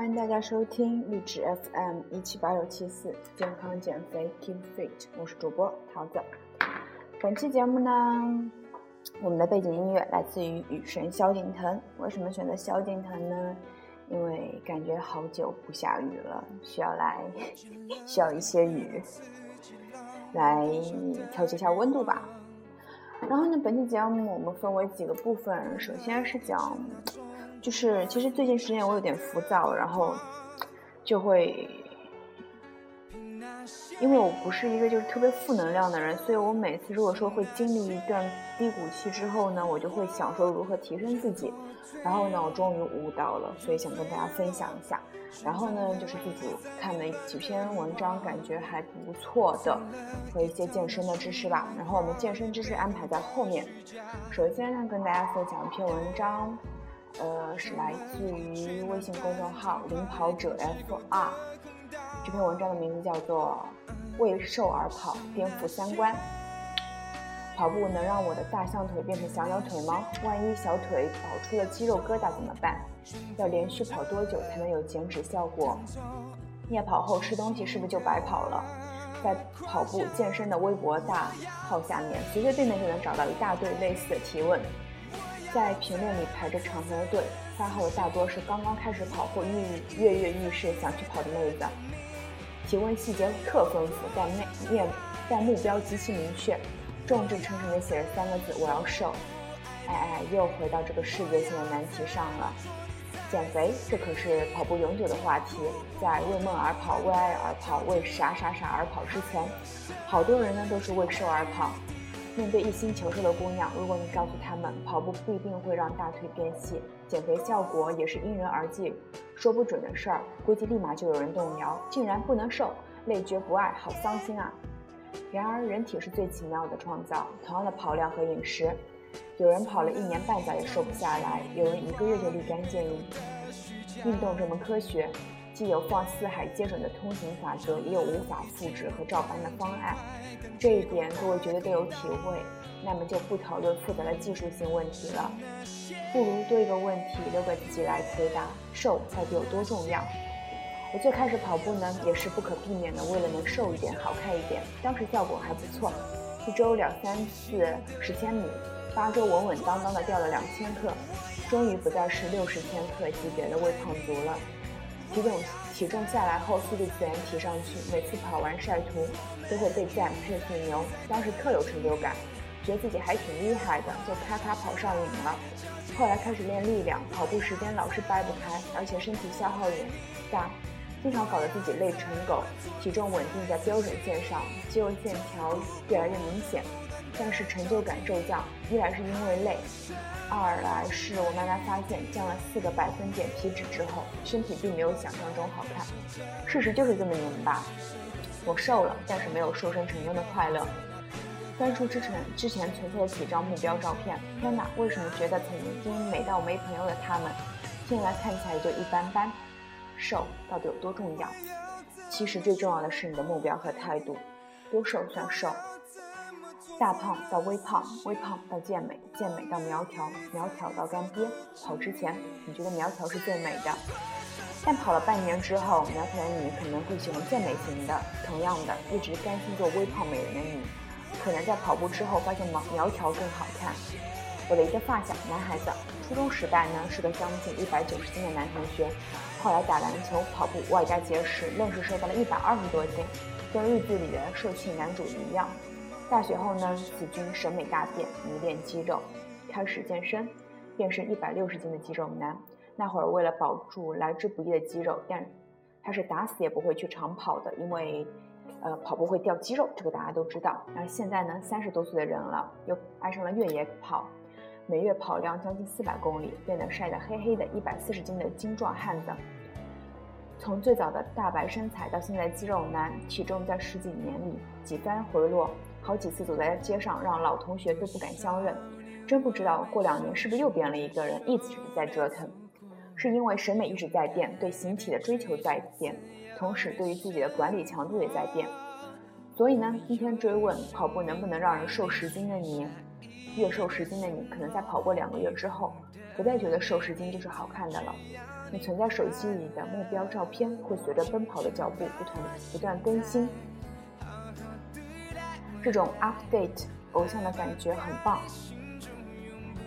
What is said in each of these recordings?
欢迎大家收听励志 FM 一七八六七四健康减肥 Keep Fit，我是主播桃子。本期节目呢，我们的背景音乐来自于雨神萧敬腾。为什么选择萧敬腾呢？因为感觉好久不下雨了，需要来 需要一些雨来调节一下温度吧。然后呢，本期节目我们分为几个部分，首先是讲。就是其实最近时间我有点浮躁，然后就会，因为我不是一个就是特别负能量的人，所以我每次如果说会经历一段低谷期之后呢，我就会想说如何提升自己，然后呢，我终于悟到了，所以想跟大家分享一下。然后呢，就是自己看了几篇文章，感觉还不错的，和一些健身的知识吧。然后我们健身知识安排在后面。首先呢，跟大家分享一篇文章。呃，是来自于微信公众号“领跑者 FR”。这篇文章的名字叫做《为瘦而跑，颠覆三观》。跑步能让我的大象腿变成小鸟腿吗？万一小腿跑出了肌肉疙瘩怎么办？要连续跑多久才能有减脂效果？夜跑后吃东西是不是就白跑了？在跑步健身的微博大号下面，随随便便就能找到一大堆类似的提问。在评论里排着长长的队，发号大多是刚刚开始跑或跃跃跃欲试想去跑的妹子。提问细节特丰富，但面面但目标极其明确，众志成城的写着三个字：我要瘦。哎哎，又回到这个世界性的难题上了。减肥，这可是跑步永久的话题。在为梦而跑、为爱而跑、为啥啥啥而跑之前，好多人呢都是为瘦而跑。面对一心求瘦的姑娘，如果你告诉她们跑步不一定会让大腿变细，减肥效果也是因人而异，说不准的事儿，估计立马就有人动摇。竟然不能瘦，累觉不爱，好伤心啊！然而，人体是最奇妙的创造，同样的跑量和饮食，有人跑了一年半载也瘦不下来，有人一个月就立竿见影。运动这门科学，既有放四海皆准的通行法则，也有无法复制和照搬的方案。这一点各位绝对都有体会，那么就不讨论复杂的技术性问题了，不如多一个问题留给自己来回答：瘦到底有多重要？我最开始跑步呢，也是不可避免的，为了能瘦一点、好看一点。当时效果还不错，一周两三次十千米，八周稳稳当当的掉了两千克，终于不再是六十千克级别的微胖族了。体重体重下来后，速度自然提上去。每次跑完晒图，都会被赞佩吹牛，当时特有成就感，觉得自己还挺厉害的，就咔咔跑上瘾了。后来开始练力量，跑步时间老是掰不开，而且身体消耗也大，经常搞得自己累成狗。体重稳定在标准线上，肌肉线条越来越明显，但是成就感骤降。一来是因为累。二来是我慢慢发现，降了四个百分点皮脂之后，身体并没有想象中好看。事实就是这么拧巴。我瘦了，但是没有瘦身成功的快乐。翻出之前之前存在的几张目标照片，天哪，为什么觉得曾经美到没朋友的他们，现在看起来就一般般？瘦到底有多重要？其实最重要的是你的目标和态度。多瘦算瘦？大胖到微胖，微胖到健美，健美到苗条，苗条到干瘪。跑之前，你觉得苗条是最美的，但跑了半年之后，苗条的你可能会喜欢健美型的。同样的，一直甘心做微胖美人的你，可能在跑步之后发现苗苗条更好看。我的一个发小，男孩子，初中时代呢是个将近一百九十斤的男同学，后来打篮球、跑步，外加节食，愣是瘦到了一百二十多斤，跟日剧里的瘦气男主一样。大学后呢，子君审美大变，迷恋肌肉，开始健身，变身一百六十斤的肌肉男。那会儿为了保住来之不易的肌肉，但他是打死也不会去长跑的，因为，呃，跑步会掉肌肉，这个大家都知道。而现在呢，三十多岁的人了，又爱上了越野跑，每月跑量将近四百公里，变得晒得黑黑的，一百四十斤的精壮汉子。从最早的大白身材到现在肌肉男，体重在十几年里几番回落。好几次走在街上，让老同学都不敢相认。真不知道过两年是不是又变了一个人，一直在折腾。是因为审美一直在变，对形体的追求在变，同时对于自己的管理强度也在变。所以呢，今天追问跑步能不能让人瘦十斤的你，越瘦十斤的你，可能在跑过两个月之后，不再觉得瘦十斤就是好看的了。你存在手机里的目标照片会随着奔跑的脚步不同不断更新。这种 update 偶像的感觉很棒。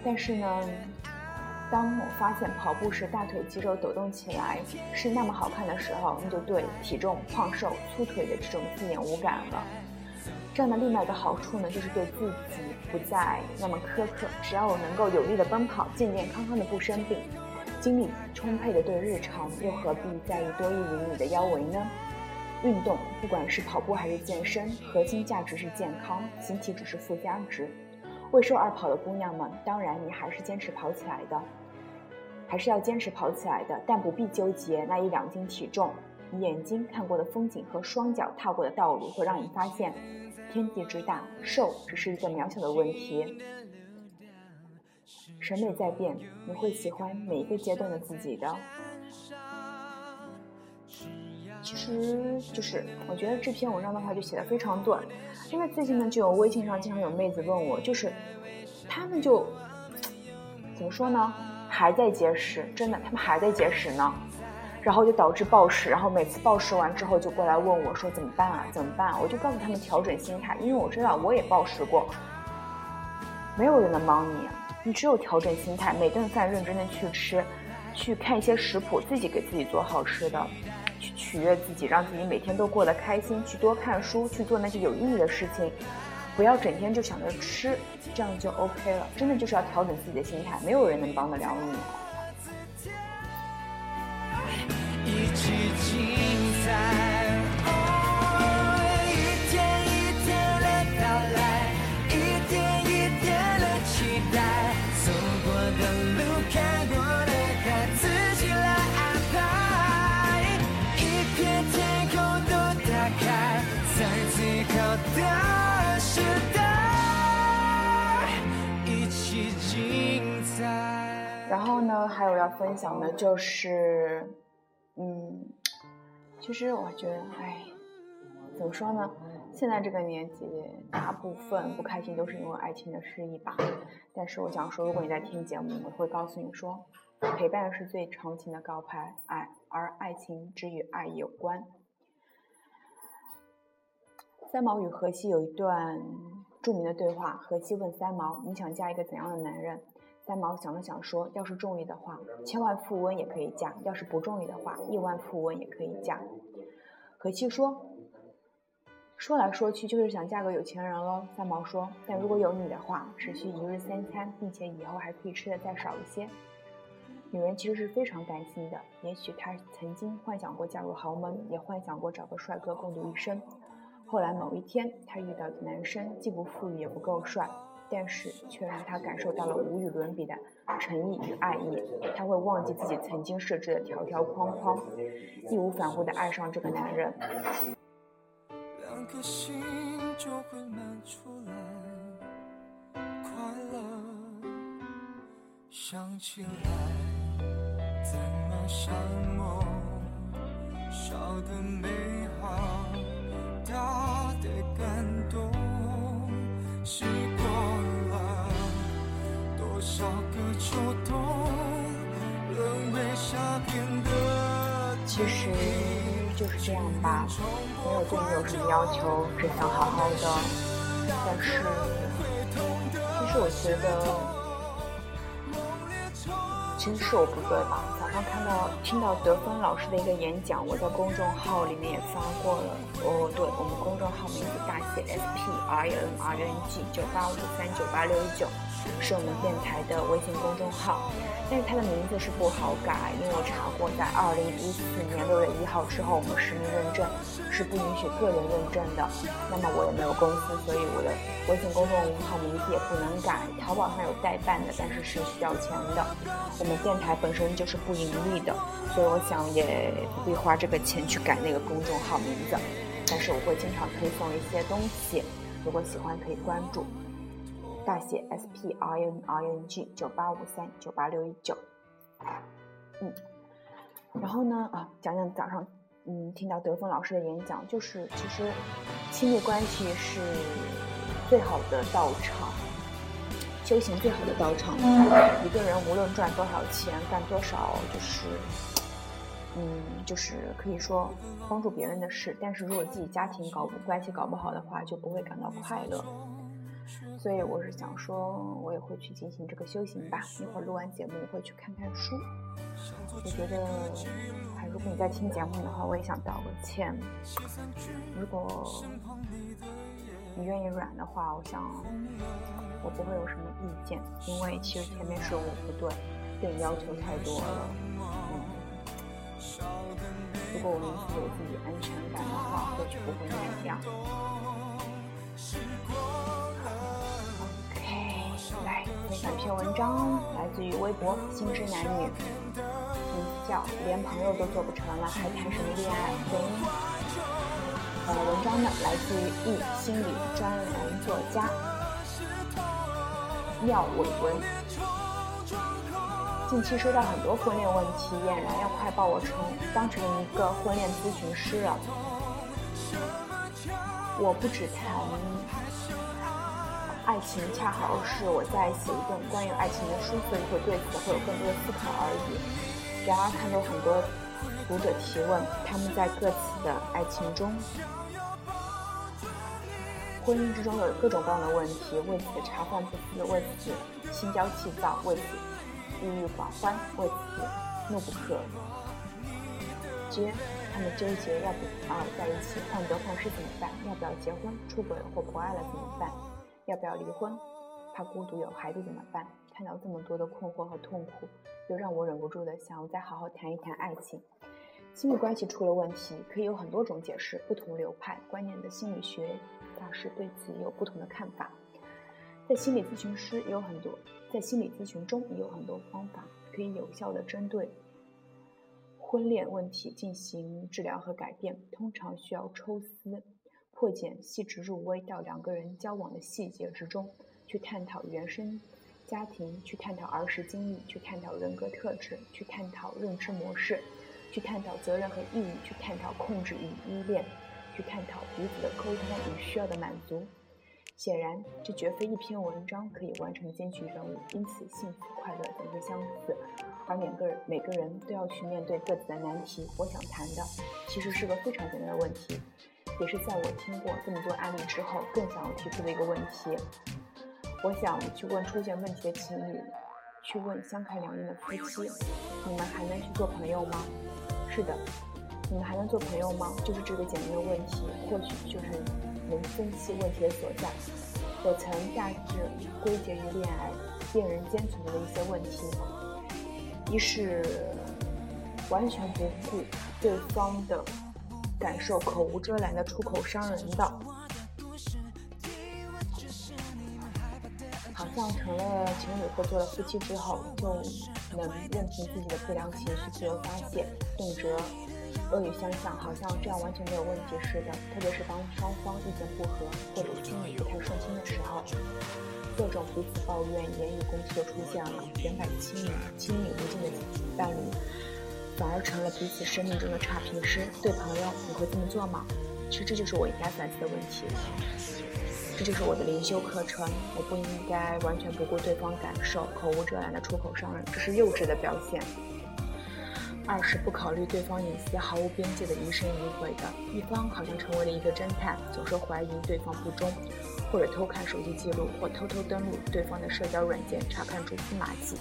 但是呢，当我发现跑步时大腿肌肉抖动起来是那么好看的时候，你就对体重、胖瘦、粗腿的这种字眼无感了。这样的另外一个好处呢，就是对自己不再那么苛刻。只要我能够有力的奔跑，健健康康的不生病，精力充沛的对日常，又何必在意多一厘米的腰围呢？运动，不管是跑步还是健身，核心价值是健康，形体只是附加值。为瘦而跑的姑娘们，当然你还是坚持跑起来的，还是要坚持跑起来的，但不必纠结那一两斤体重。眼睛看过的风景和双脚踏过的道路，会让你发现。天地之大，瘦只是一个渺小的问题。审美在变，你会喜欢每一个阶段的自己的。其实就是，我觉得这篇文章的话就写的非常短，因为最近呢，就有微信上经常有妹子问我，就是他们就怎么说呢，还在节食，真的，他们还在节食呢。然后就导致暴食，然后每次暴食完之后就过来问我说怎么办啊？怎么办？我就告诉他们调整心态，因为我知道我也暴食过，没有人能帮你，你只有调整心态，每顿饭认真的去吃，去看一些食谱，自己给自己做好吃的，去取悦自己，让自己每天都过得开心，去多看书，去做那些有意义的事情，不要整天就想着吃，这样就 OK 了。真的就是要调整自己的心态，没有人能帮得了你。然后呢，还有要分享的就是，嗯，其实我觉得，哎，怎么说呢？现在这个年纪，大部分不开心都是因为爱情的失意吧。但是我想说，如果你在听节目，我会告诉你说，陪伴是最长情的告白，爱而爱情只与爱有关。三毛与荷西有一段著名的对话，荷西问三毛：“你想嫁一个怎样的男人？”三毛想了想说：“要是中意的话，千万富翁也可以嫁；要是不中意的话，亿万富翁也可以嫁。”荷西说：“说来说去就是想嫁个有钱人喽。”三毛说：“但如果有你的话，只需一日三餐，并且以后还可以吃的再少一些。”女人其实是非常担心的，也许她曾经幻想过嫁入豪门，也幻想过找个帅哥共度一生。后来某一天，她遇到的男生既不富裕也不够帅，但是却让她感受到了无与伦比的诚意与爱意。她会忘记自己曾经设置的条条框框，义无反顾地爱上这个男人。两颗心就会满出来，快乐想起来，怎么像梦，少的美好。大的感动，少个秋冬，沦为夏天的其实就是这样吧，没有对你有什么要求，只想好好的。但是，其实我觉得。其实是我不对吧？早上看到听到德芬老师的一个演讲，我在公众号里面也发过了。哦，对我们公众号名字大写 S P I N R N G 九八五三九八六一九，是我们电台的微信公众号。但是它的名字是不好改，因为我查过，在二零一四年六月一号之后，我们实名认证是不允许个人认证的。那么我也没有公司，所以我的微信公众号名字也不能改。淘宝上有代办的，但是是需要钱的。我们。电台本身就是不盈利的，所以我想也不必花这个钱去改那个公众号名字。但是我会经常推送一些东西，如果喜欢可以关注，大写 S P N I N G 九八五三九八六一九。嗯，然后呢啊，讲讲早上嗯听到德峰老师的演讲，就是其实亲密关系是最好的道场。修行最好的道场，一个人无论赚多少钱，干多少就是嗯，就是可以说帮助别人的事，但是如果自己家庭搞关系搞不好的话，就不会感到快乐。所以我是想说，我也会去进行这个修行吧。一会儿录完节目，我会去看看书。我觉得，还如果你在听节目的话，我也想道个歉。如果你愿意软的话，我想我不会有什么意见，因为其实前面是我不对，对你要求太多了。嗯，如果我能给自己安全感的话，或许不会那样。来分享一篇文章，来自于微博“心之男女”，名字叫“连朋友都做不成了，还谈什么恋爱”。原因。呃，文章呢来自于一心理专栏作家廖伟文。近期收到很多婚恋问题，俨然要快把我成当成一个婚恋咨询师了。我不只谈爱情，恰好是我在写一本关于爱情的书，所以会对此会有更多的思考而已。然而看到很多。读者提问：他们在各自的爱情中、婚姻之中有各种各样的问题，为此茶饭不思，为此心焦气躁，为此郁郁寡欢，为此怒不可遏。他们纠结要不要在一起，患得患失怎么办？要不要结婚？出轨或不爱了怎么办？要不要离婚？怕孤独有孩子怎么办？看到这么多的困惑和痛苦，又让我忍不住的想要再好好谈一谈爱情。亲密关系出了问题，可以有很多种解释，不同流派、观念的心理学大师对此也有不同的看法。在心理咨询师也有很多，在心理咨询中也有很多方法可以有效的针对婚恋问题进行治疗和改变。通常需要抽丝破茧、细致入微到两个人交往的细节之中去探讨原生家庭，去探讨儿时经历，去探讨人格特质，去探讨认知模式。去探讨责任和意义，去探讨控制与依恋，去探讨彼此的沟通与需要的满足。显然，这绝非一篇文章可以完成的艰巨任务，因此幸福快乐总是相似，而每个人每个人都要去面对各自的难题。我想谈的其实是个非常简单的问题，也是在我听过这么多案例之后更想要提出的一个问题。我想去问出现问题的情侣，去问相看两厌的夫妻：你们还能去做朋友吗？是的，你们还能做朋友吗？就是这个简单的问题，或许就是能分析问题的所在。我曾大致归结于恋爱恋人间存在的一些问题：一是完全不顾对方的感受，口无遮拦的出口伤人的，好像成了情侣或做了夫妻之后就。能任凭自己的不良情绪自由发泄，动辄恶语相向，好像这样完全没有问题似的。特别是当双方意见不合或者心里不太顺心的时候，各种彼此抱怨、言语攻击就出现了。原本亲密、亲密无间的伴侣，反而成了彼此生命中的差评师。对朋友，你会这么做吗？其实这就是我应该反思的问题。这就是我的灵修课程。我不应该完全不顾对方感受，口无遮拦的出口伤人，这是幼稚的表现。二是不考虑对方隐私，毫无边界的疑神疑鬼的，一方好像成为了一个侦探，总是怀疑对方不忠，或者偷看手机记录，或偷偷登录对方的社交软件查看蛛丝马迹，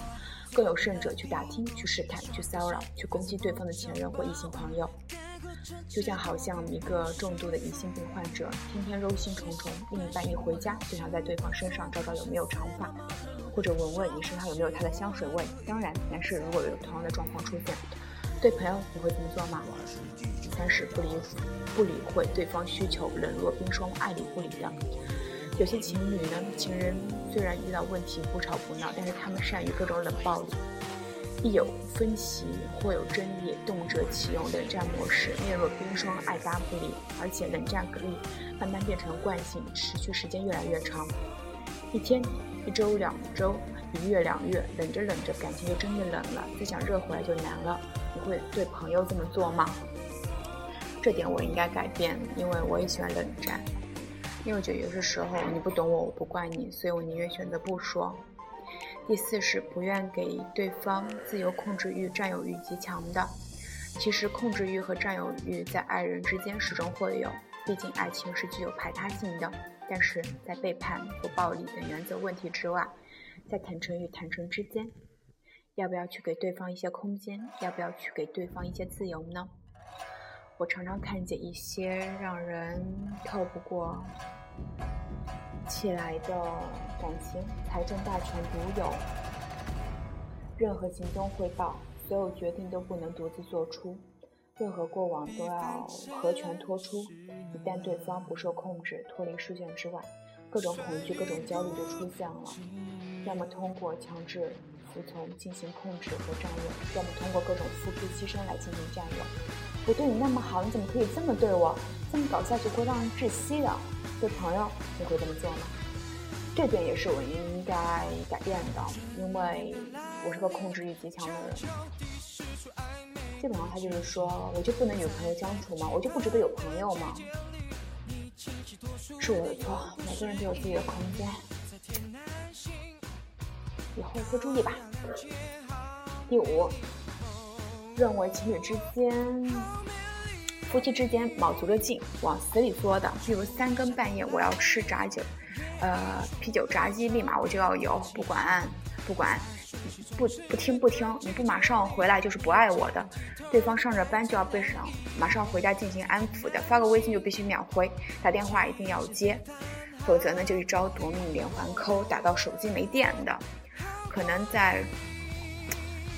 更有甚者去打听、去试探、去骚扰、去攻击对方的前任或异性朋友。就像好像一个重度的疑心病患者，天天忧心忡忡，另一半一回家就想在对方身上找找有没有长发，或者闻闻你身上有没有他的香水味。当然，男士如果有同样的状况出现，对朋友你会这么做吗？三是不理不理会对方需求，冷若冰霜，爱理不理的。有些情侣呢，情人虽然遇到问题不吵不闹，但是他们善于各种冷暴力。一有分歧或有争议，动辄启用冷战模式，面若冰霜，爱搭不理，而且冷战可以慢慢变成惯性，持续时间越来越长，一天、一周、两周、一月、两月，冷着冷着，感情就真的冷了，再想热回来就难了。你会对朋友这么做吗？这点我应该改变，因为我也喜欢冷战，因为我觉得有些时候你不懂我，我不怪你，所以我宁愿选择不说。第四是不愿给对方自由控制欲、占有欲极强的，其实，控制欲和占有欲在爱人之间始终会有，毕竟爱情是具有排他性的。但是在背叛、不暴力等原则问题之外，在坦诚与坦诚之间，要不要去给对方一些空间？要不要去给对方一些自由呢？我常常看见一些让人透不过气来的感情，财政大权独有，任何行动汇报，所有决定都不能独自做出。任何过往都要合权托出，一旦对方不受控制，脱离视线之外，各种恐惧、各种焦虑就出现了。要么通过强制服从进行控制和占有，要么通过各种付出牺牲来进行占有。我对你那么好，你怎么可以这么对我？这么搞下去会让人窒息的。对朋友，你会这么做吗？这点也是我应该改变的，因为我是个控制欲极强的人。基本上他就是说，我就不能与朋友相处吗？我就不值得有朋友吗？是我的错，每个人都有自己的空间，以后多注意吧。第五，认为情侣之间、夫妻之间卯足了劲往死里作的，譬如三更半夜我要吃炸酒，呃，啤酒炸鸡，立马我就要有，不管不管。不不听不听，你不马上回来就是不爱我的。对方上着班就要背上，马上回家进行安抚的。发个微信就必须秒回，打电话一定要接，否则呢就一招夺命连环扣，打到手机没电的。可能在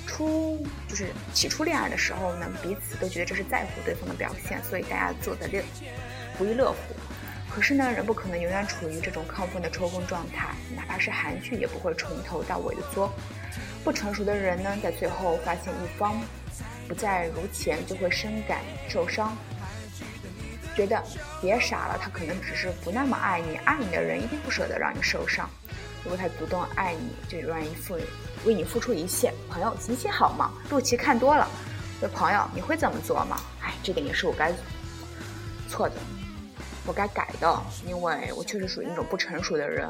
初就是起初恋爱的时候呢，彼此都觉得这是在乎对方的表现，所以大家做的乐不亦乐乎。可是呢，人不可能永远处于这种亢奋的抽风状态，哪怕是韩剧也不会从头到尾的作。不成熟的人呢，在最后发现一方不再如前，就会深感受伤，觉得别傻了，他可能只是不那么爱你，爱你的人一定不舍得让你受伤。如果他主动爱你，就愿意付为你付出一切。朋友，行行好嘛，陆琪看多了，说朋友，你会怎么做吗？哎，这点也是我该错的。我该改的，因为我确实属于那种不成熟的人，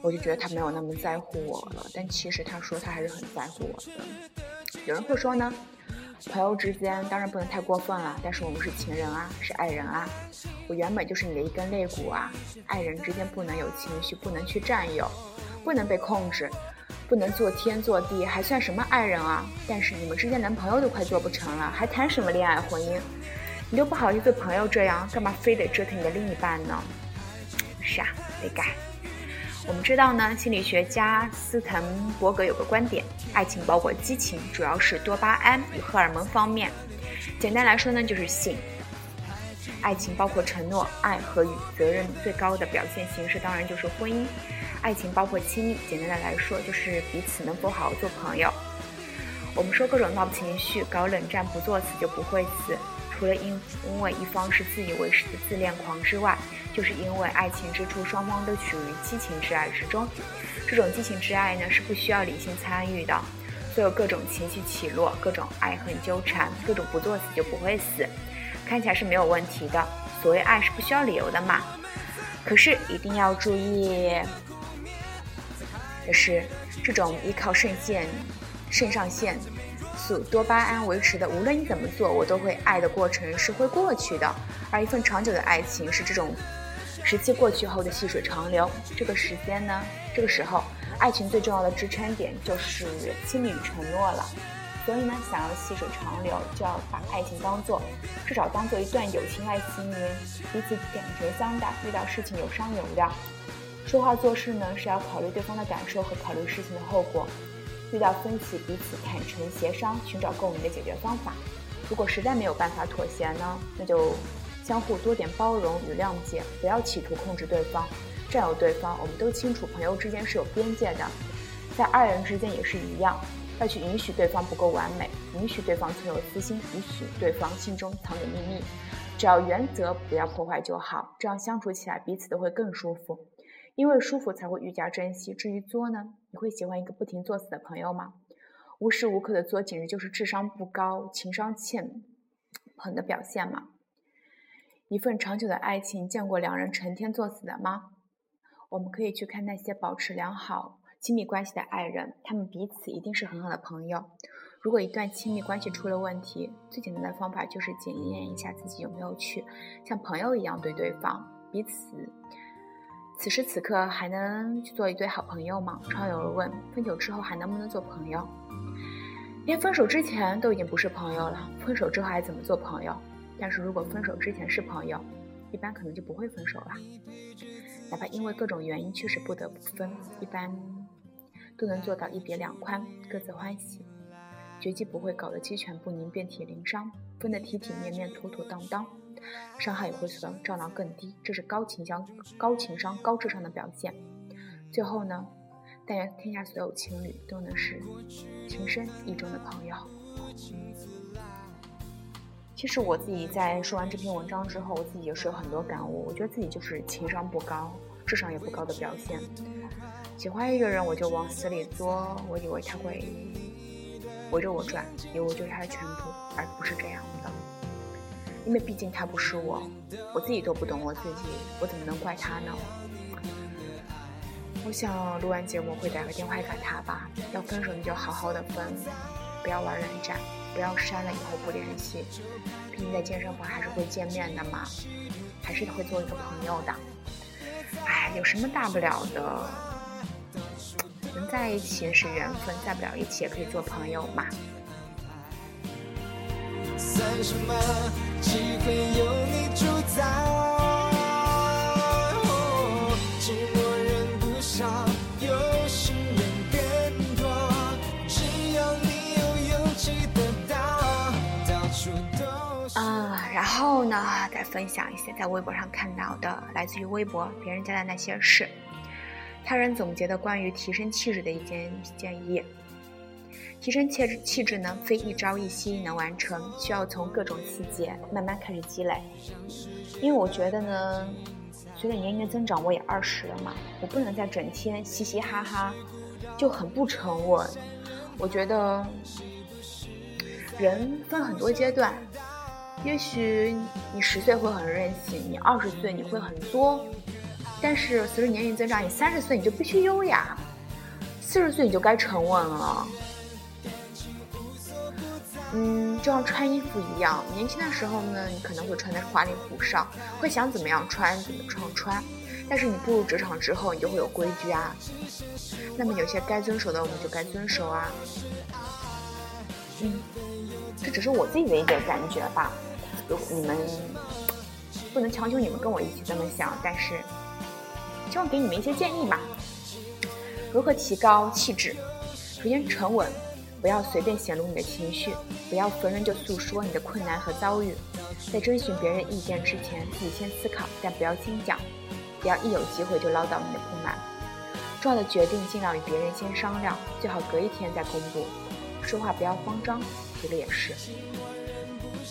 我就觉得他没有那么在乎我了。但其实他说他还是很在乎我的。有人会说呢，朋友之间当然不能太过分了，但是我们是情人啊，是爱人啊，我原本就是你的一根肋骨啊。爱人之间不能有情绪，不能去占有，不能被控制，不能做天做地，还算什么爱人啊？但是你们之间连朋友都快做不成了，还谈什么恋爱婚姻？你都不好意思朋友这样，干嘛非得折腾你的另一半呢？是啊，得改。我们知道呢，心理学家斯滕伯格有个观点：爱情包括激情，主要是多巴胺与荷尔蒙方面。简单来说呢，就是性。爱情包括承诺、爱和与责任，最高的表现形式当然就是婚姻。爱情包括亲密，简单的来说就是彼此能否好好做朋友。我们说各种闹情绪、搞冷战不作死就不会死。除了因因为一方是自以为是的自恋狂之外，就是因为爱情之初双方都处于激情之爱之中。这种激情之爱呢是不需要理性参与的，所有各种情绪起落，各种爱恨纠缠，各种不作死就不会死，看起来是没有问题的。所谓爱是不需要理由的嘛。可是一定要注意的是，这种依靠肾腺、肾上腺。多巴胺维持的，无论你怎么做，我都会爱的过程是会过去的。而一份长久的爱情是这种时期过去后的细水长流。这个时间呢，这个时候，爱情最重要的支撑点就是亲密与承诺了。所以呢，想要细水长流，就要把爱情当做至少当做一段友情来经营，彼此感觉相待，遇到事情有商有量。说话做事呢，是要考虑对方的感受和考虑事情的后果。遇到分歧，彼此坦诚协商，寻找共赢的解决方法。如果实在没有办法妥协呢，那就相互多点包容与谅解，不要企图控制对方、占有对方。我们都清楚，朋友之间是有边界的，在爱人之间也是一样，要去允许对方不够完美，允许对方存有私心，允许对方心中藏有秘密。只要原则不要破坏就好，这样相处起来彼此都会更舒服。因为舒服才会愈加珍惜。至于作呢？你会喜欢一个不停作死的朋友吗？无时无刻的作，简直就是智商不高、情商欠捧的表现嘛。一份长久的爱情，见过两人成天作死的吗？我们可以去看那些保持良好亲密关系的爱人，他们彼此一定是很好的朋友。如果一段亲密关系出了问题，最简单的方法就是检验一下自己有没有去像朋友一样对对方，彼此此时此刻还能去做一对好朋友吗？常有人问，分手之后还能不能做朋友？连分手之前都已经不是朋友了，分手之后还怎么做朋友？但是如果分手之前是朋友，一般可能就不会分手了。哪怕因为各种原因确实不得不分，一般都能做到一别两宽，各自欢喜。绝技不会搞得鸡犬不宁、遍体鳞伤，分得体体面面、妥妥当当，伤害也会随着照量更低。这是高情商、高情商、高智商的表现。最后呢？但愿天下所有情侣都能是情深意重的朋友。其实我自己在说完这篇文章之后，我自己也是有很多感悟。我觉得自己就是情商不高、智商也不高的表现。喜欢一个人，我就往死里作，我以为他会围着我转，以为我就是他的全部，而不是这样的。因为毕竟他不是我，我自己都不懂我自己，我怎么能怪他呢？我想录完节目会打个电话给他吧。要分手你就好好的分，不要玩冷战，不要删了以后不联系。毕竟在健身房还是会见面的嘛，还是会做一个朋友的。哎，有什么大不了的？能在一起是缘分，在不了一起也可以做朋友嘛。算什么？机会有你主宰。寂寞人不想有诗人更多。只要你有勇气得到，到处都啊然后呢，再分享一些在微博上看到的，来自于微博别人家的那些事。他人总结的关于提升气质的一件建议：提升气质气质呢，非一朝一夕能完成，需要从各种细节慢慢开始积累。因为我觉得呢，随着年龄的增长，我也二十了嘛，我不能再整天嘻嘻哈哈，就很不沉稳。我觉得人分很多阶段。也许你十岁会很任性，你二十岁你会很作，但是随着年龄增长，你三十岁你就必须优雅，四十岁你就该沉稳了。嗯，就像穿衣服一样，年轻的时候呢，你可能会穿的花里胡哨，会想怎么样穿怎么穿穿，但是你步入职场之后，你就会有规矩啊。那么有些该遵守的我们就该遵守啊。嗯，这只是我自己的一个感觉吧。如你们不能强求你们跟我一起这么想，但是希望给你们一些建议吧。如何提高气质？首先沉稳，不要随便显露你的情绪，不要逢人就诉说你的困难和遭遇。在征询别人意见之前，自己先思考，但不要先讲，不要一有机会就唠叨你的不满。重要的决定尽量与别人先商量，最好隔一天再公布。说话不要慌张，这个也是。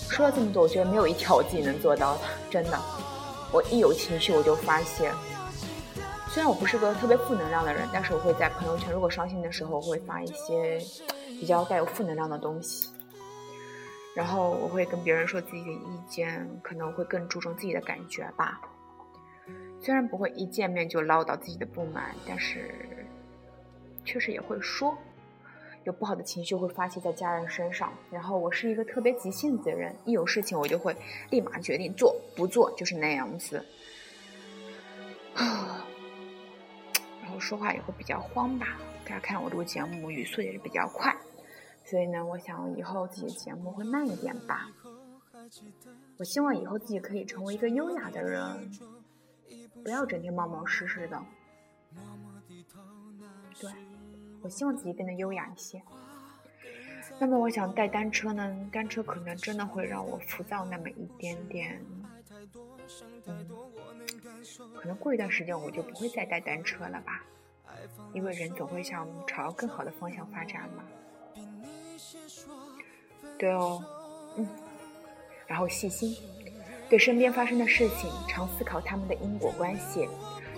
说了这么多，我觉得没有一条我自己能做到的，真的。我一有情绪我就发泄。虽然我不是个特别负能量的人，但是我会在朋友圈，如果伤心的时候，会发一些比较带有负能量的东西。然后我会跟别人说自己的意见，可能会更注重自己的感觉吧。虽然不会一见面就唠叨自己的不满，但是确实也会说。有不好的情绪会发泄在家人身上，然后我是一个特别急性子的人，一有事情我就会立马决定做，不做就是那样子。然 后说话也会比较慌吧，大家看我录节目语速也是比较快，所以呢，我想以后自己的节目会慢一点吧。我希望以后自己可以成为一个优雅的人，不要整天冒冒失失的。对。我希望自己变得优雅一些。那么，我想带单车呢？单车可能真的会让我浮躁那么一点点。嗯，可能过一段时间我就不会再带单车了吧？因为人总会向朝更好的方向发展嘛。对哦，嗯。然后细心，对身边发生的事情常思考他们的因果关系，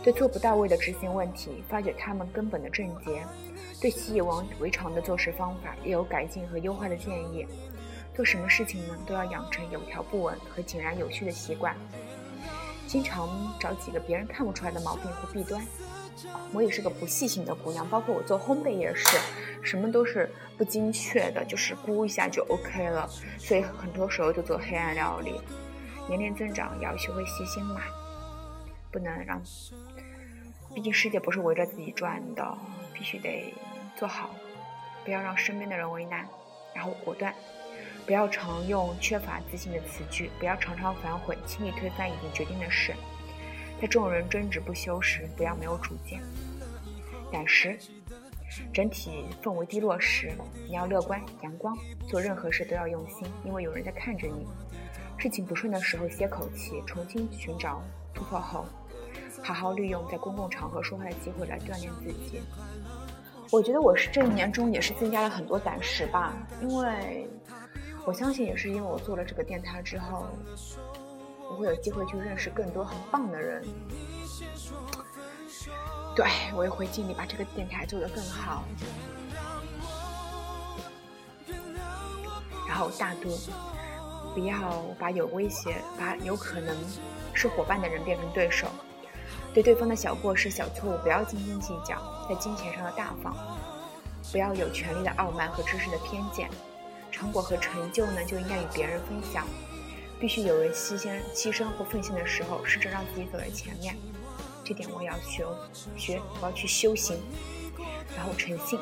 对做不到位的执行问题发掘他们根本的症结。对习以为常的做事方法也有改进和优化的建议。做什么事情呢，都要养成有条不紊和井然有序的习惯。经常找几个别人看不出来的毛病和弊端，我也是个不细心的姑娘，包括我做烘焙也是，什么都是不精确的，就是估一下就 OK 了。所以很多时候就做黑暗料理。年龄增长也，要学会细心嘛，不能让，毕竟世界不是围着自己转的，必须得做好，不要让身边的人为难，然后果断，不要常用缺乏自信的词句，不要常常反悔，轻易推翻已经决定的事。在众人争执不休时，不要没有主见；胆识，整体氛围低落时，你要乐观阳光。做任何事都要用心，因为有人在看着你。事情不顺的时候歇口气，重新寻找突破后，好好利用在公共场合说话的机会来锻炼自己。我觉得我是这一年中也是增加了很多胆识吧，因为我相信也是因为我做了这个电台之后。我会有机会去认识更多很棒的人，对我也会尽力把这个电台做得更好。然后大度，不要把有威胁、把有可能是伙伴的人变成对手。对对方的小过失、小错误不要斤斤计较，在金钱上的大方，不要有权利的傲慢和知识的偏见。成果和成就呢，就应该与别人分享。必须有人牺牲、牺牲或奉献的时候，试着让自己走在前面。这点我也要学学，我要去修行。然后诚信，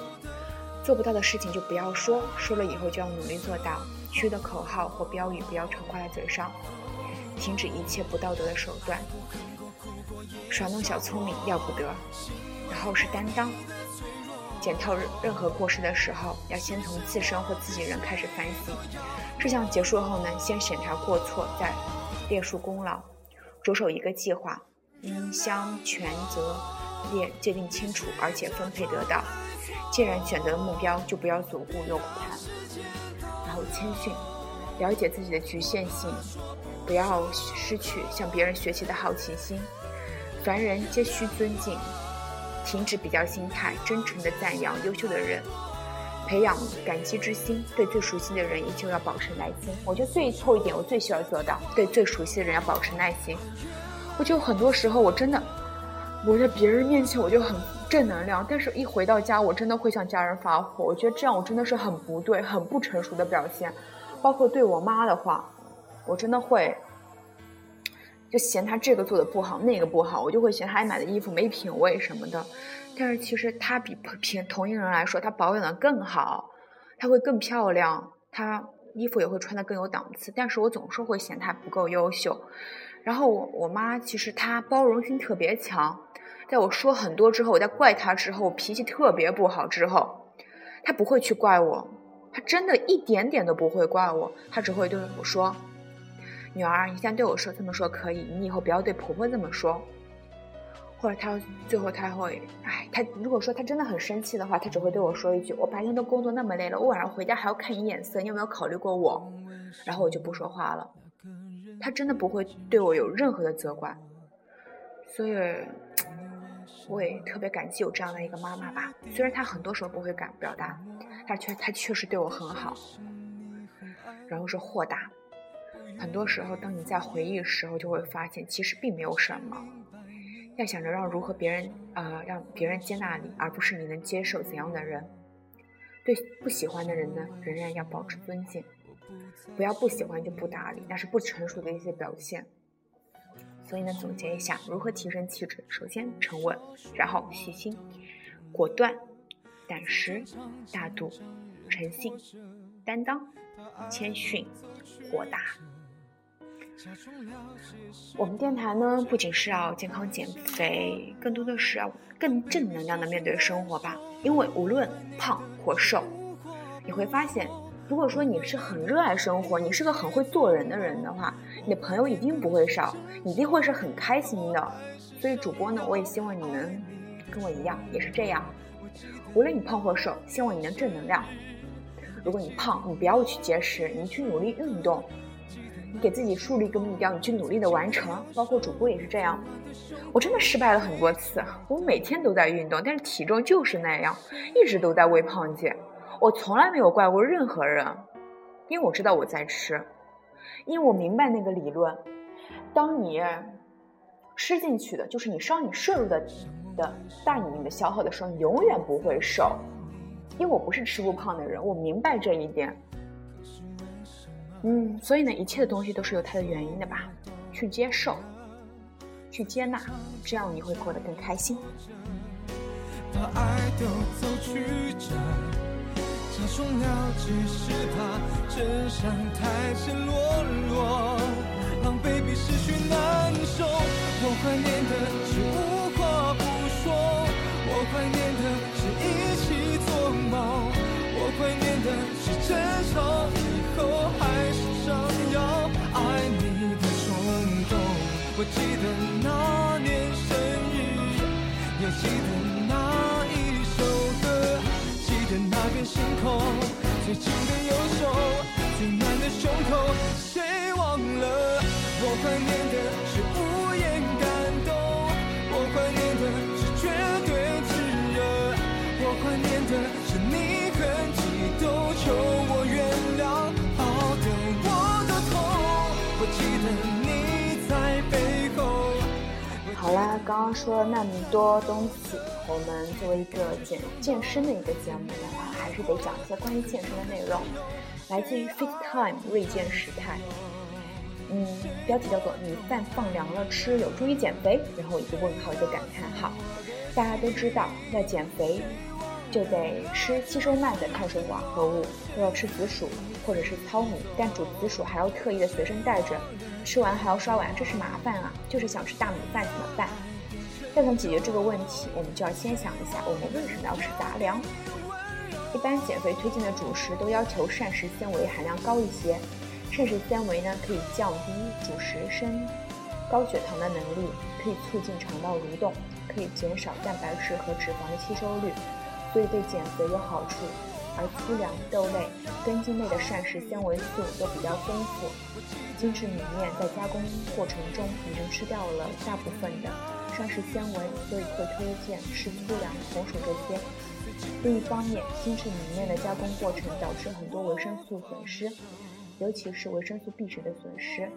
做不到的事情就不要说，说了以后就要努力做到。虚的口号或标语不要常挂在嘴上。停止一切不道德的手段，耍弄小聪明要不得。然后是担当，检讨任何过失的时候，要先从自身或自己人开始反省。这项结束后呢，先审查过错，再列述功劳，着手一个计划，应将权责列界定清楚，而且分配得当。既然选择了目标，就不要左顾右盼。然后谦逊，了解自己的局限性，不要失去向别人学习的好奇心。凡人皆需尊敬，停止比较心态，真诚的赞扬优秀的人。培养感激之心，对最熟悉的人依旧要保持耐心。我觉得最后一点，我最需要做到，对最熟悉的人要保持耐心。我就很多时候，我真的，我在别人面前我就很正能量，但是一回到家，我真的会向家人发火。我觉得这样我真的是很不对、很不成熟的表现。包括对我妈的话，我真的会就嫌她这个做的不好，那个不好，我就会嫌她买的衣服没品位什么的。但是其实她比平同龄人来说，她保养的更好，她会更漂亮，她衣服也会穿的更有档次。但是我总是会嫌她不够优秀。然后我我妈其实她包容心特别强，在我说很多之后，我在怪她之后，脾气特别不好之后，她不会去怪我，她真的一点点都不会怪我，她只会对我说：“女儿，你现在对我说这么说可以，你以后不要对婆婆这么说。”或者他最后他会，哎，他如果说他真的很生气的话，他只会对我说一句：“我白天都工作那么累了，我晚上回家还要看你眼色，你有没有考虑过我？”然后我就不说话了。他真的不会对我有任何的责怪，所以我也特别感激有这样的一个妈妈吧。虽然他很多时候不会敢表达，但确他确实对我很好。然后是豁达，很多时候当你在回忆的时候，就会发现其实并没有什么。要想着让如何别人啊，让别人接纳你，而不是你能接受怎样的人。对不喜欢的人呢，仍然要保持尊敬，不要不喜欢就不搭理，那是不成熟的一些表现。所以呢，总结一下，如何提升气质？首先沉稳，然后细心、果断、胆识、大度、诚信、担当、谦逊、豁达。我们电台呢，不仅是要健康减肥，更多的是要更正能量的面对生活吧。因为无论胖或瘦，你会发现，如果说你是很热爱生活，你是个很会做人的人的话，你的朋友一定不会少，一定会是很开心的。所以主播呢，我也希望你能跟我一样，也是这样。无论你胖或瘦，希望你能正能量。如果你胖，你不要去节食，你去努力运动。你给自己树立一个目标，你去努力的完成。包括主播也是这样，我真的失败了很多次。我每天都在运动，但是体重就是那样，一直都在微胖界。我从来没有怪过任何人，因为我知道我在吃，因为我明白那个理论。当你吃进去的，就是你伤你摄入的的大米的消耗的时候，你永远不会瘦。因为我不是吃不胖的人，我明白这一点。嗯，所以呢，一切的东西都是有它的原因的吧？去接受，去接纳，这样你会过得更开心。把爱都走曲折，假装了解是怕真相太赤裸裸，狼狈比失去难受。我怀念的是无话不说，我怀念的是一起做梦，我怀念的是争吵以要爱你的冲动。我记得那年生日，也记得那一首歌，记得那片。星空，最紧的右手，最暖的胸口，谁忘了？我怀念的好啦，刚刚说了那么多东西，我们作为一个健健身的一个节目的话。还是得讲一些关于健身的内容，来自于 Fit Time 锐健时态。嗯，标题叫做“米饭放凉了吃有助于减肥”，然后一个问号一个感叹号。大家都知道，要减肥就得吃吸收慢的碳水化合物，都要吃紫薯或者是糙米，但煮紫薯还要特意的随身带着，吃完还要刷碗，这是麻烦啊！就是想吃大米饭怎么办？要想解决这个问题，我们就要先想一下，我们为什么要吃杂粮？一般减肥推荐的主食都要求膳食纤维含量高一些，膳食纤维呢可以降低主食升高血糖的能力，可以促进肠道蠕动，可以减少蛋白质和脂肪的吸收率，所以对减肥有好处。而粗粮、豆类、根茎类的膳食纤维素都比较丰富，精致米面在加工过程中已经吃掉了大部分的膳食纤维，所以会推荐吃粗粮、红薯这些。另一方面，精致米面的加工过程导致很多维生素损失，尤其是维生素 B 群的损失。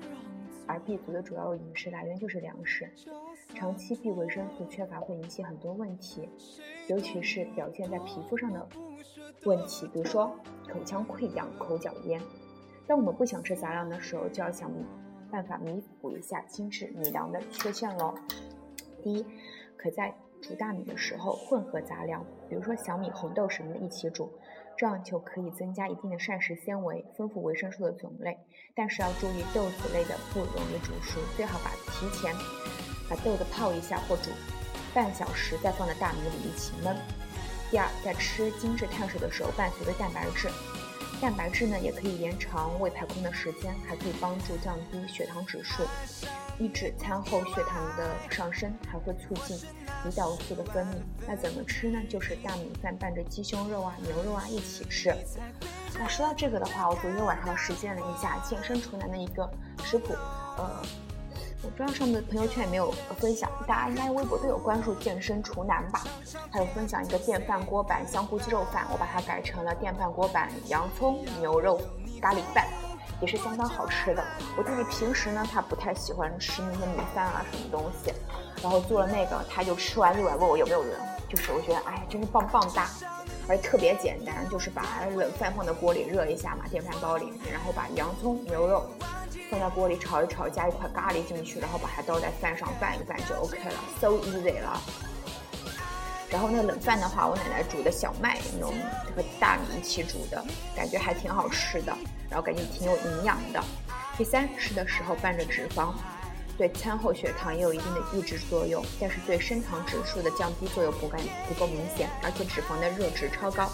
而 B 族的主要饮食来源就是粮食，长期 B 维生素缺乏会引起很多问题，尤其是表现在皮肤上的问题，比如说口腔溃疡、口角炎。当我们不想吃杂粮的时候，就要想办法弥补一下精致米粮的缺陷喽。第一，可在煮大米的时候混合杂粮，比如说小米、红豆什么的一起煮，这样就可以增加一定的膳食纤维，丰富维生素的种类。但是要注意豆子类的不容易煮熟，最好把提前把豆子泡一下或煮半小时，再放在大米里一起焖。第二，在吃精致碳水的时候伴随着蛋白质，蛋白质呢也可以延长胃排空的时间，还可以帮助降低血糖指数。抑制餐后血糖的上升，还会促进胰岛素的分泌。那怎么吃呢？就是大米饭拌着鸡胸肉啊、牛肉啊一起吃。那说到这个的话，我昨天晚上实践了一下健身厨男的一个食谱。呃，我不知道上面的朋友圈有没有分享，大家应该微博都有关注健身厨男吧？还有分享一个电饭锅版香菇鸡肉饭，我把它改成了电饭锅版洋葱牛肉咖喱饭。也是相当好吃的。我弟弟平时呢，他不太喜欢吃那些米饭啊什么东西，然后做了那个，他就吃完就来问我有没有人。就是我觉得，哎，真是棒棒哒，而且特别简单，就是把冷饭放在锅里热一下嘛，电饭煲里，然后把洋葱、牛肉放在锅里炒一炒，加一块咖喱进去，然后把它倒在饭上拌一拌就 OK 了，so easy 了。然后那个冷饭的话，我奶奶煮的小麦那种和大米一起煮的，感觉还挺好吃的。然后感觉挺有营养的。第三，吃的时候拌着脂肪，对餐后血糖也有一定的抑制作用，但是对升糖指数的降低作用不干不够明显，而且脂肪的热值超高，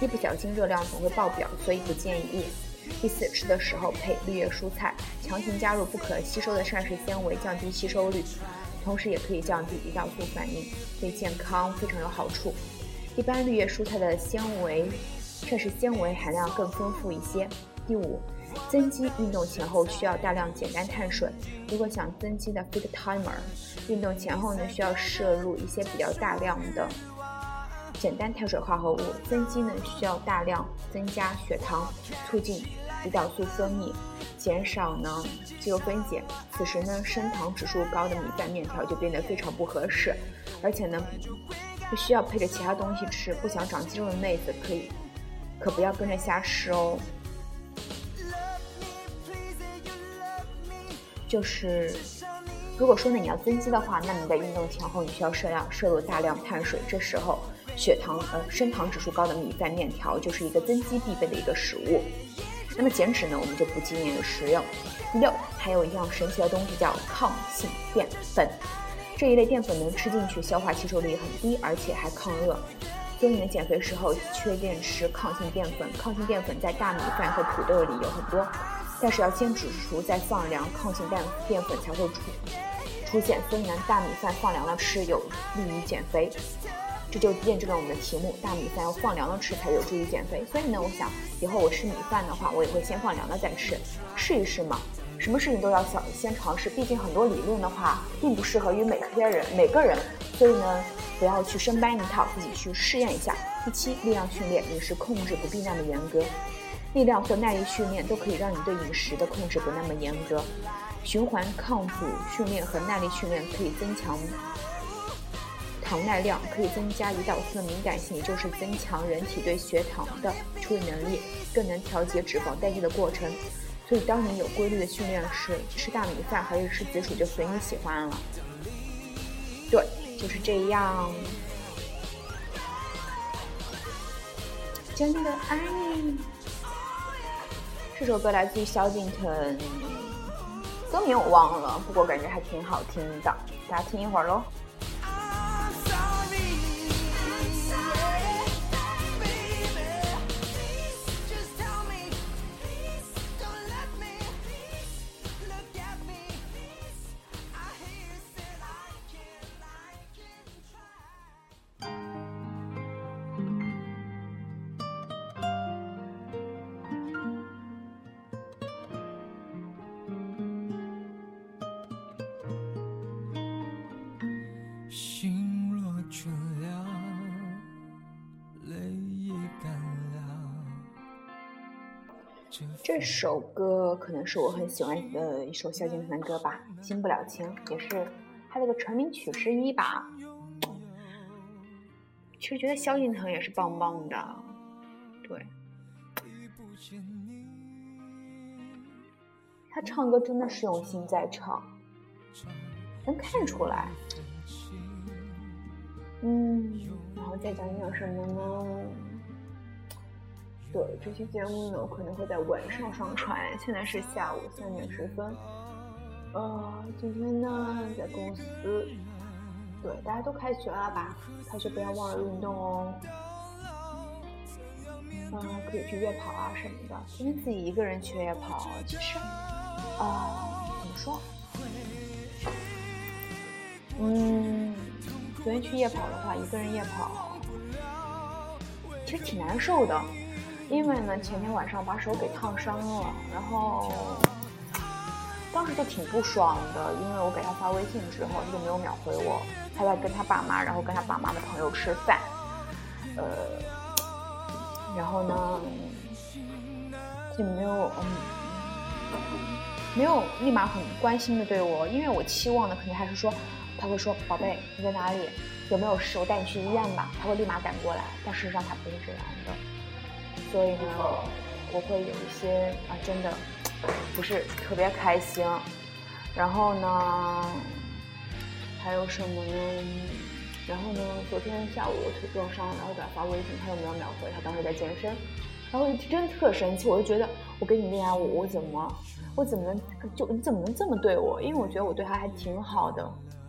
一不小心热量总会爆表，所以不建议。第四，吃的时候配绿叶蔬菜，强行加入不可吸收的膳食纤维，降低吸收率，同时也可以降低胰岛素反应，对健康非常有好处。一般绿叶蔬菜的纤维膳食纤维含量更丰富一些。第五，增肌运动前后需要大量简单碳水。如果想增肌的 fit timer，运动前后呢需要摄入一些比较大量的简单碳水化合物。增肌呢需要大量增加血糖，促进胰岛素分泌。减少呢肌肉分解。此时呢，升糖指数高的米饭面条就变得非常不合适，而且呢，不需要配着其他东西吃。不想长肌肉的妹子可以，可不要跟着瞎吃哦。就是，如果说呢你要增肌的话，那你在运动前后你需要摄量摄入大量碳水，这时候血糖呃升糖指数高的米饭面条就是一个增肌必备的一个食物。那么减脂呢，我们就不建议食用。第六，还有一样神奇的东西叫抗性淀粉，这一类淀粉呢吃进去消化吸收率很低，而且还抗饿。所以呢，减肥时候缺电吃抗性淀粉。抗性淀粉在大米饭和土豆里有很多。但是要先煮熟再放凉，抗性淀淀粉才会出出现。所以呢，大米饭放凉了吃有利于减肥，这就验证了我们的题目：大米饭要放凉了吃才有助于减肥。所以呢，我想以后我吃米饭的话，我也会先放凉了再吃，试一试嘛。什么事情都要想先尝试，毕竟很多理论的话并不适合于每个人每个人。所以呢，不要去生搬硬套，自己去试验一下。第七，力量训练饮食控制不必那么严格。力量和耐力训练都可以让你对饮食的控制不那么严格。循环抗阻训练和耐力训练可以增强糖耐量，可以增加胰岛素的敏感性，就是增强人体对血糖的处理能力，更能调节脂肪代谢的过程。所以，当你有规律的训练时，吃大米饭还是吃紫薯就随你喜欢了。对，就是这样。真的爱你。这首歌来自于萧敬腾，歌名我忘了，不过感觉还挺好听的，大家听一会儿喽。这首歌可能是我很喜欢的一首萧敬腾的歌吧，《新不了情》也是他的个成名曲之一吧。其实觉得萧敬腾也是棒棒的，对，他唱歌真的是用心在唱，能看出来。嗯，然后再讲讲什么呢？对这期节目呢，可能会在晚上上传。现在是下午三点十分。呃，今天呢在公司，对大家都开学了吧？开学不要忘了运动哦。嗯，可以去夜跑啊什么的。今天自己一个人去夜跑，其实，啊，怎么说？嗯，昨天去夜跑的话，一个人夜跑，其实挺难受的。因为呢，前天晚上把手给烫伤了，然后当时就挺不爽的。因为我给他发微信之后，他就没有秒回我。他在跟他爸妈，然后跟他爸妈的朋友吃饭，呃，然后呢，就没有嗯，没有立马很关心的对我，因为我期望的肯定还是说，他会说宝贝你在哪里，有没有事，我带你去医院吧，他会立马赶过来。但事实上他不是这样的。所以呢，我会有一些啊，真的不是特别开心。然后呢，还有什么呢？然后呢，昨天下午我腿撞伤，然后给他发微信，他又没有秒回。他当时在健身，然后真特生气，我就觉得我跟你恋爱，我我怎么我怎么能就你怎么能这么对我？因为我觉得我对他还挺好的，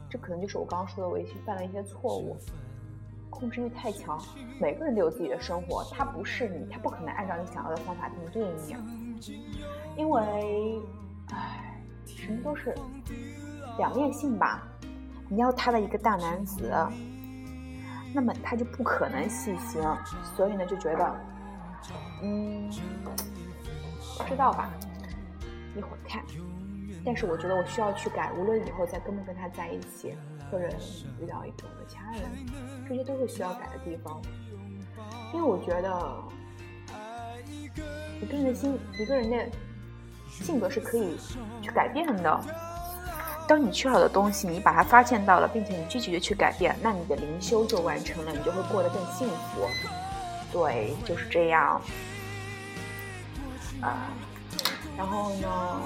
这可能就是我刚刚说的微信犯了一些错误。控制欲太强，每个人都有自己的生活，他不是你，他不可能按照你想要的方法这么对你，因为，唉，什么都是两面性吧。你要他的一个大男子，那么他就不可能细心，所以呢，就觉得，嗯，不知道吧，一会儿看。但是我觉得我需要去改，无论以后再跟不跟他在一起。或者遇到一个其他人，这些都是需要改的地方。因为我觉得一个人的心，一个人的性格是可以去改变的。当你缺少的东西，你把它发现到了，并且你积极的去改变，那你的灵修就完成了，你就会过得更幸福。对，就是这样。啊，然后呢，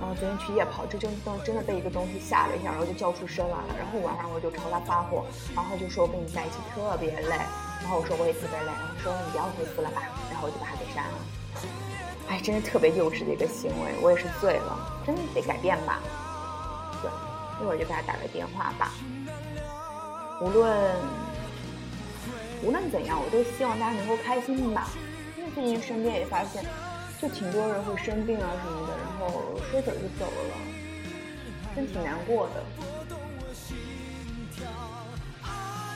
然后昨天去夜跑，这真的真的被一个东西吓了一下，然后就叫出声来了。然后晚上我就朝他发火，然后他就说我跟你在一起特别累。然后我说我也特别累，然后说你不要回复了吧，然后我就把他给删了。哎，真是特别幼稚的一个行为，我也是醉了，真的得改变吧。对，一会儿就给他打个电话吧。无论无论怎样，我都希望大家能够开心吧。因为最近身边也发现，就挺多人会生病啊什么的，然后说走就走了，真挺难过的。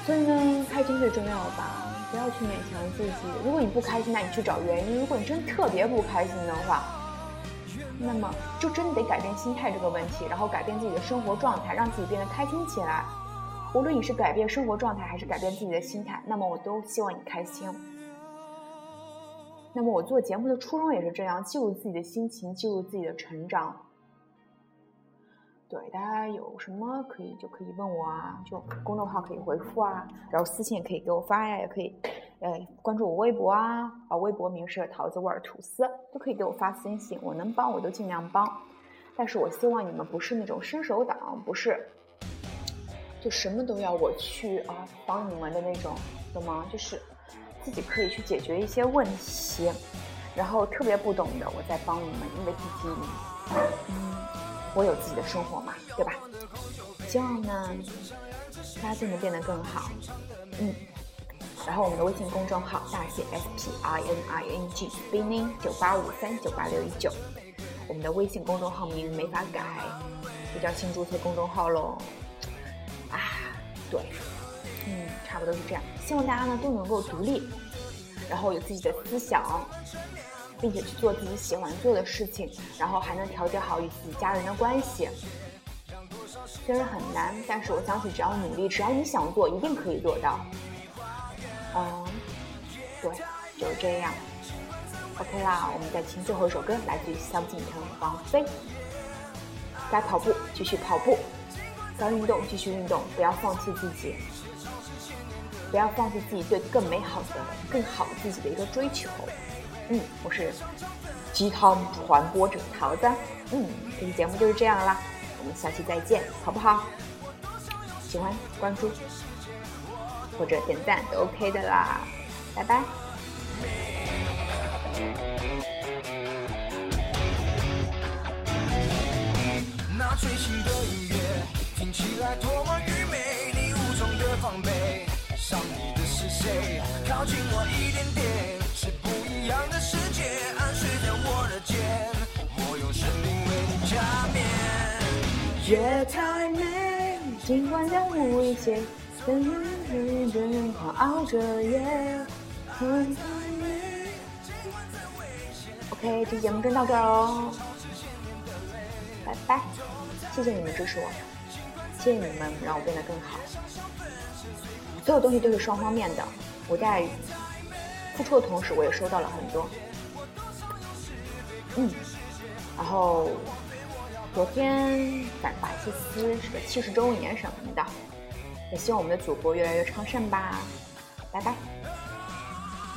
所以呢，开心最重要吧，不要去勉强自己。如果你不开心，那你去找原因。如果你真特别不开心的话。那么就真的得改变心态这个问题，然后改变自己的生活状态，让自己变得开心起来。无论你是改变生活状态，还是改变自己的心态，那么我都希望你开心。那么我做节目的初衷也是这样，记录自己的心情，记录自己的成长。对，大家有什么可以就可以问我啊，就公众号可以回复啊，然后私信也可以给我发呀，也可以。呃，关注我微博啊，啊，微博名是桃子味儿吐司，都可以给我发私信，我能帮我都尽量帮。但是我希望你们不是那种伸手党，不是，就什么都要我去啊帮你们的那种，懂吗？就是自己可以去解决一些问题，然后特别不懂的我再帮你们，因为毕竟，嗯，我有自己的生活嘛，对吧？希望呢，大家都能变得更好，嗯。然后我们的微信公众号大写 S P I N I N G spinning 九八五三九八六一九，我们的微信公众号名没法改，就叫新注册公众号喽。啊，对，差不多是这样。希望大家呢都能够独立，然后有自己的思想，并且去做自己喜欢做的事情，然后还能调节好与自己家人的关系。虽然很难，但是我相信只要努力，只要你想做，一定可以做到。嗯，对，就是这样。OK 啦，我们再听最后一首歌，来自于萧敬腾、王菲。该跑步继续跑步，该运动继续运动，不要放弃自己，不要放弃自己对更美好的、更好自己的一个追求。嗯，我是鸡汤传播者桃子。嗯，这期节目就是这样啦，我们下期再见，好不好？喜欢关注。或者点赞都 OK 的啦，拜拜。那最新的音乐听起来多么愚昧，你无从的防备，上你的是谁？靠近我一点点，是不一样的世界，按随着我的肩，我用生命为你加冕。夜太美，尽管将无一切。熬着夜。OK，这节目就到这儿哦，拜拜！谢谢你们支持我，谢谢你们让我变得更好。所有东西都是双方面的，我在付出的同时，我也收到了很多。嗯，然后昨天反法西斯是个七十周年什么的。也希望我们的祖国越来越昌盛吧，拜拜。